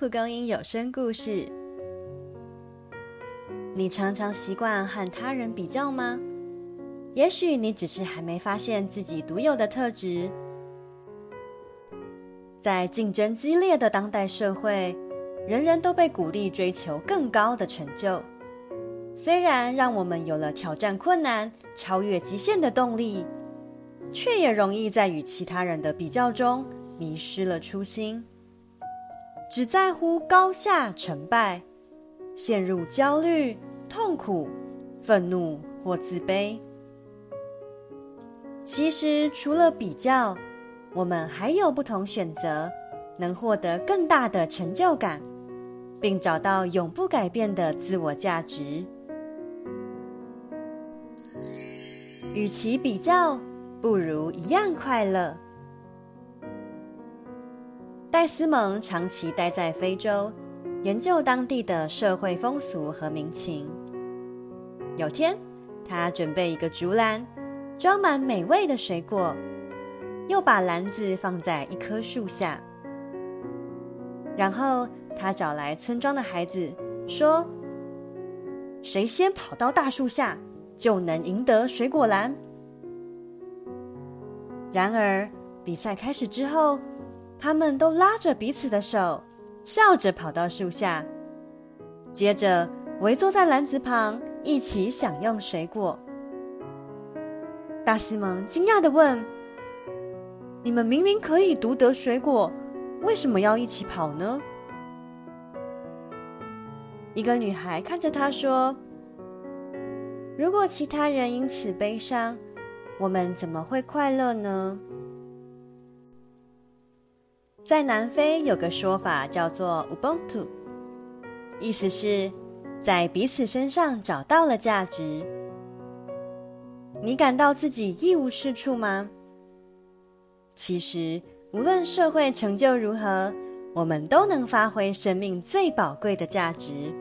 蒲公英有声故事。你常常习惯和他人比较吗？也许你只是还没发现自己独有的特质。在竞争激烈的当代社会，人人都被鼓励追求更高的成就。虽然让我们有了挑战困难、超越极限的动力，却也容易在与其他人的比较中迷失了初心，只在乎高下成败，陷入焦虑、痛苦、愤怒或自卑。其实，除了比较，我们还有不同选择，能获得更大的成就感，并找到永不改变的自我价值。与其比较，不如一样快乐。戴斯蒙长期待在非洲，研究当地的社会风俗和民情。有天，他准备一个竹篮，装满美味的水果，又把篮子放在一棵树下。然后，他找来村庄的孩子，说：“谁先跑到大树下？”就能赢得水果篮。然而，比赛开始之后，他们都拉着彼此的手，笑着跑到树下，接着围坐在篮子旁，一起享用水果。大西蒙惊讶的问：“你们明明可以独得水果，为什么要一起跑呢？”一个女孩看着他说。如果其他人因此悲伤，我们怎么会快乐呢？在南非有个说法叫做 “Ubuntu”，意思是，在彼此身上找到了价值。你感到自己一无是处吗？其实，无论社会成就如何，我们都能发挥生命最宝贵的价值。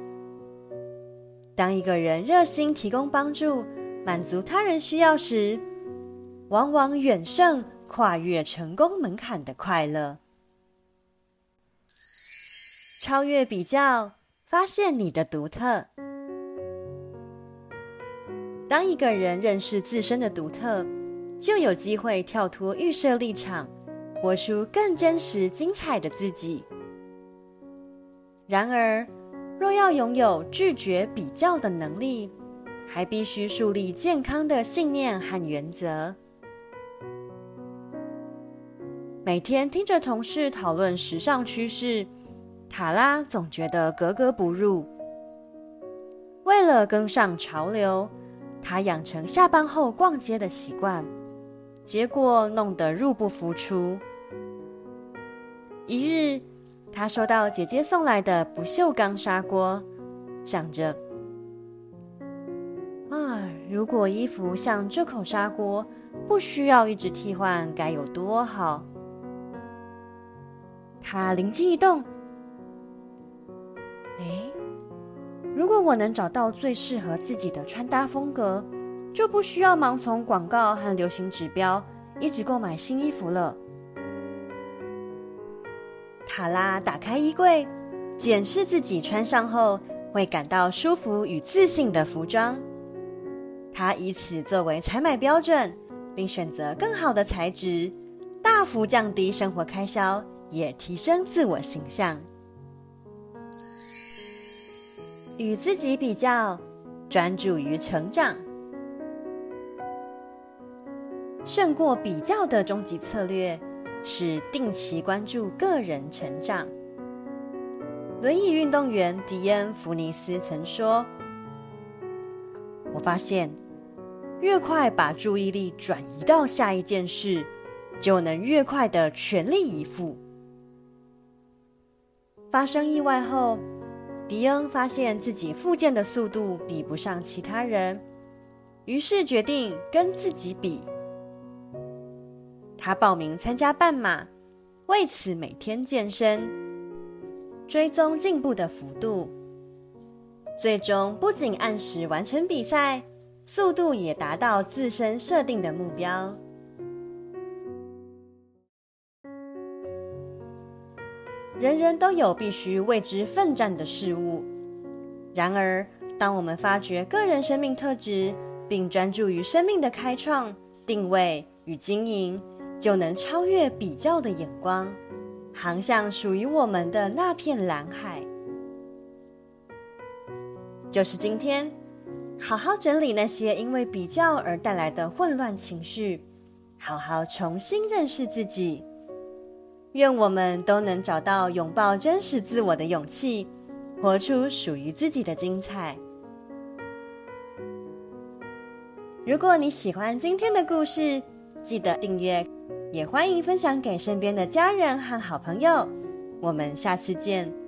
当一个人热心提供帮助、满足他人需要时，往往远胜跨越成功门槛的快乐。超越比较，发现你的独特。当一个人认识自身的独特，就有机会跳脱预设立场，活出更真实、精彩的自己。然而，若要拥有拒绝比较的能力，还必须树立健康的信念和原则。每天听着同事讨论时尚趋势，塔拉总觉得格格不入。为了跟上潮流，他养成下班后逛街的习惯，结果弄得入不敷出。一日。他收到姐姐送来的不锈钢砂锅，想着：啊，如果衣服像这口砂锅，不需要一直替换，该有多好！他灵机一动，如果我能找到最适合自己的穿搭风格，就不需要盲从广告和流行指标，一直购买新衣服了。塔拉打开衣柜，检视自己穿上后会感到舒服与自信的服装。他以此作为采买标准，并选择更好的材质，大幅降低生活开销，也提升自我形象。与自己比较，专注于成长，胜过比较的终极策略。是定期关注个人成长。轮椅运动员迪恩·弗尼斯曾说：“我发现，越快把注意力转移到下一件事，就能越快的全力以赴。”发生意外后，迪恩发现自己复健的速度比不上其他人，于是决定跟自己比。他报名参加半马，为此每天健身，追踪进步的幅度。最终不仅按时完成比赛，速度也达到自身设定的目标。人人都有必须为之奋战的事物。然而，当我们发掘个人生命特质，并专注于生命的开创、定位与经营，就能超越比较的眼光，航向属于我们的那片蓝海。就是今天，好好整理那些因为比较而带来的混乱情绪，好好重新认识自己。愿我们都能找到拥抱真实自我的勇气，活出属于自己的精彩。如果你喜欢今天的故事，记得订阅，也欢迎分享给身边的家人和好朋友。我们下次见。